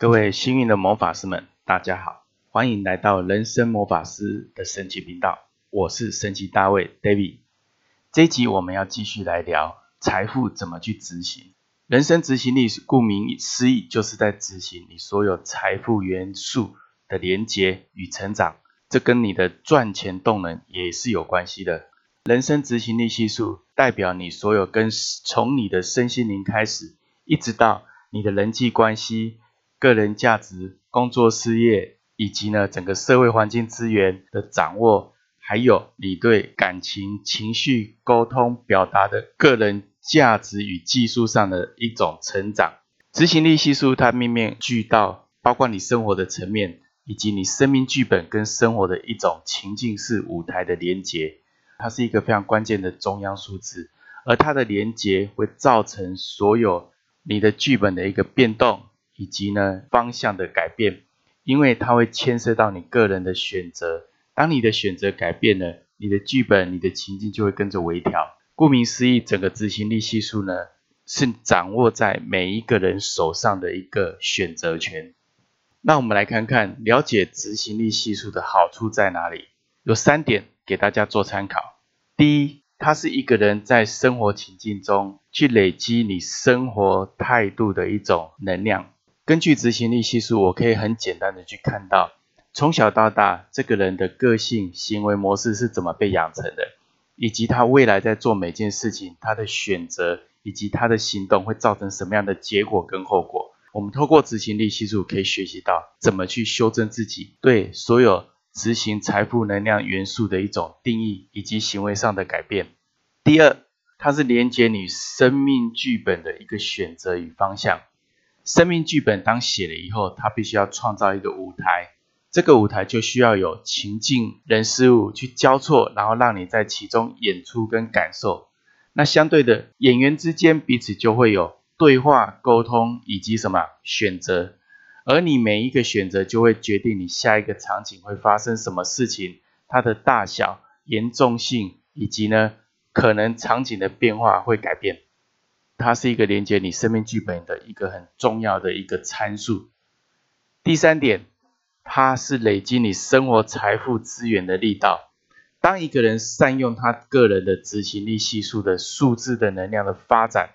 各位幸运的魔法师们，大家好，欢迎来到人生魔法师的神奇频道，我是神奇大卫 David。这一集我们要继续来聊财富怎么去执行。人生执行力，顾名思义，就是在执行你所有财富元素的连接与成长，这跟你的赚钱动能也是有关系的。人生执行力系数代表你所有跟从你的身心灵开始，一直到你的人际关系。个人价值、工作事业，以及呢整个社会环境资源的掌握，还有你对感情、情绪沟通表达的个人价值与技术上的一种成长。执行力系数它面面俱到，包括你生活的层面，以及你生命剧本跟生活的一种情境式舞台的连结，它是一个非常关键的中央数字，而它的连结会造成所有你的剧本的一个变动。以及呢方向的改变，因为它会牵涉到你个人的选择。当你的选择改变了，你的剧本、你的情境就会跟着微调。顾名思义，整个执行力系数呢是掌握在每一个人手上的一个选择权。那我们来看看了解执行力系数的好处在哪里？有三点给大家做参考。第一，它是一个人在生活情境中去累积你生活态度的一种能量。根据执行力系数，我可以很简单的去看到，从小到大这个人的个性、行为模式是怎么被养成的，以及他未来在做每件事情，他的选择以及他的行动会造成什么样的结果跟后果。我们透过执行力系数可以学习到怎么去修正自己对所有执行财富能量元素的一种定义以及行为上的改变。第二，它是连接你生命剧本的一个选择与方向。生命剧本当写了以后，他必须要创造一个舞台，这个舞台就需要有情境、人事物去交错，然后让你在其中演出跟感受。那相对的，演员之间彼此就会有对话、沟通以及什么选择，而你每一个选择就会决定你下一个场景会发生什么事情，它的大小、严重性以及呢可能场景的变化会改变。它是一个连接你生命剧本的一个很重要的一个参数。第三点，它是累积你生活财富资源的力道。当一个人善用他个人的执行力系数的数字的能量的发展，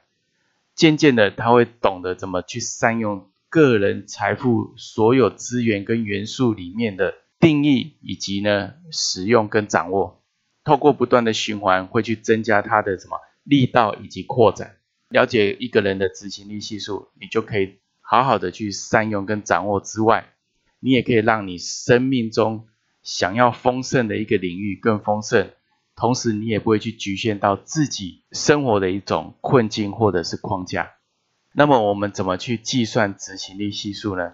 渐渐的他会懂得怎么去善用个人财富所有资源跟元素里面的定义以及呢使用跟掌握。透过不断的循环，会去增加他的什么力道以及扩展。了解一个人的执行力系数，你就可以好好的去善用跟掌握之外，你也可以让你生命中想要丰盛的一个领域更丰盛，同时你也不会去局限到自己生活的一种困境或者是框架。那么我们怎么去计算执行力系数呢？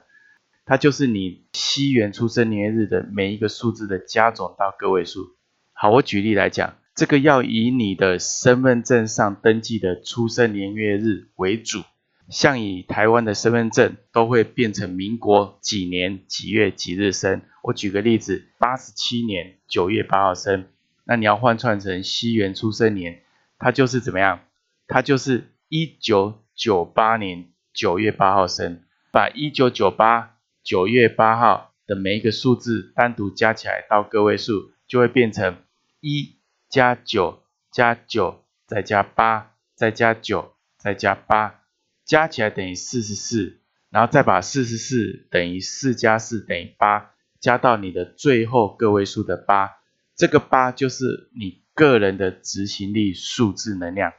它就是你西元出生年月日的每一个数字的加总到个位数。好，我举例来讲。这个要以你的身份证上登记的出生年月日为主，像以台湾的身份证都会变成民国几年几月几日生。我举个例子，八十七年九月八号生，那你要换算成西元出生年，它就是怎么样？它就是一九九八年九月八号生，把一九九八九月八号的每一个数字单独加起来到个位数，就会变成一。加九加九再加八再加九再加八，加起来等于四十四，然后再把四十四等于四加四等于八，加到你的最后个位数的八，这个八就是你个人的执行力数字能量。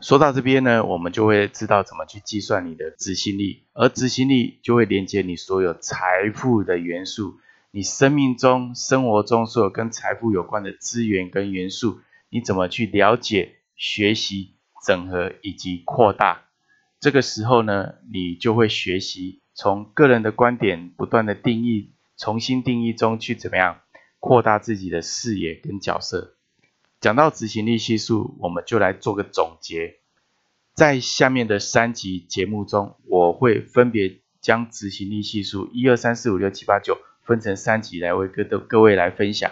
说到这边呢，我们就会知道怎么去计算你的执行力，而执行力就会连接你所有财富的元素。你生命中、生活中所有跟财富有关的资源跟元素，你怎么去了解、学习、整合以及扩大？这个时候呢，你就会学习从个人的观点不断的定义、重新定义中去怎么样扩大自己的视野跟角色。讲到执行力系数，我们就来做个总结。在下面的三集节目中，我会分别将执行力系数一二三四五六七八九。分成三集来为各的各位来分享。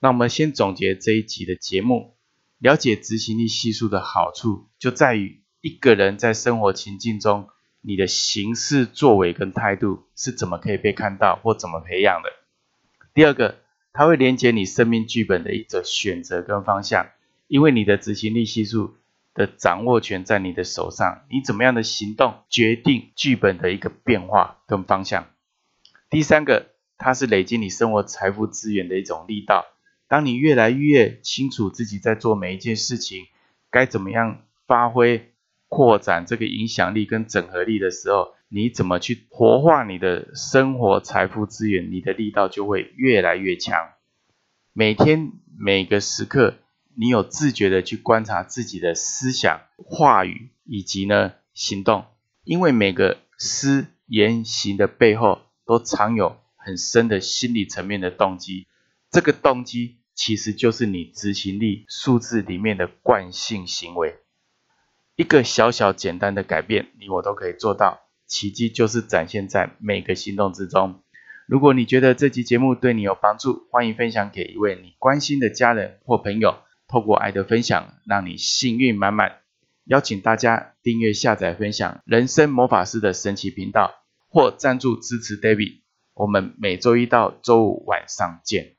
那我们先总结这一集的节目，了解执行力系数的好处，就在于一个人在生活情境中你的行事作为跟态度是怎么可以被看到或怎么培养的。第二个，它会连接你生命剧本的一则选择跟方向，因为你的执行力系数的掌握权在你的手上，你怎么样的行动决定剧本的一个变化跟方向。第三个，它是累积你生活财富资源的一种力道。当你越来越清楚自己在做每一件事情该怎么样发挥、扩展这个影响力跟整合力的时候，你怎么去活化你的生活财富资源，你的力道就会越来越强。每天每个时刻，你有自觉的去观察自己的思想、话语以及呢行动，因为每个思言行的背后都藏有很深的心理层面的动机，这个动机。其实就是你执行力数字里面的惯性行为，一个小小简单的改变，你我都可以做到。奇迹就是展现在每个行动之中。如果你觉得这期节目对你有帮助，欢迎分享给一位你关心的家人或朋友。透过爱的分享，让你幸运满满。邀请大家订阅、下载、分享人生魔法师的神奇频道，或赞助支持 David。我们每周一到周五晚上见。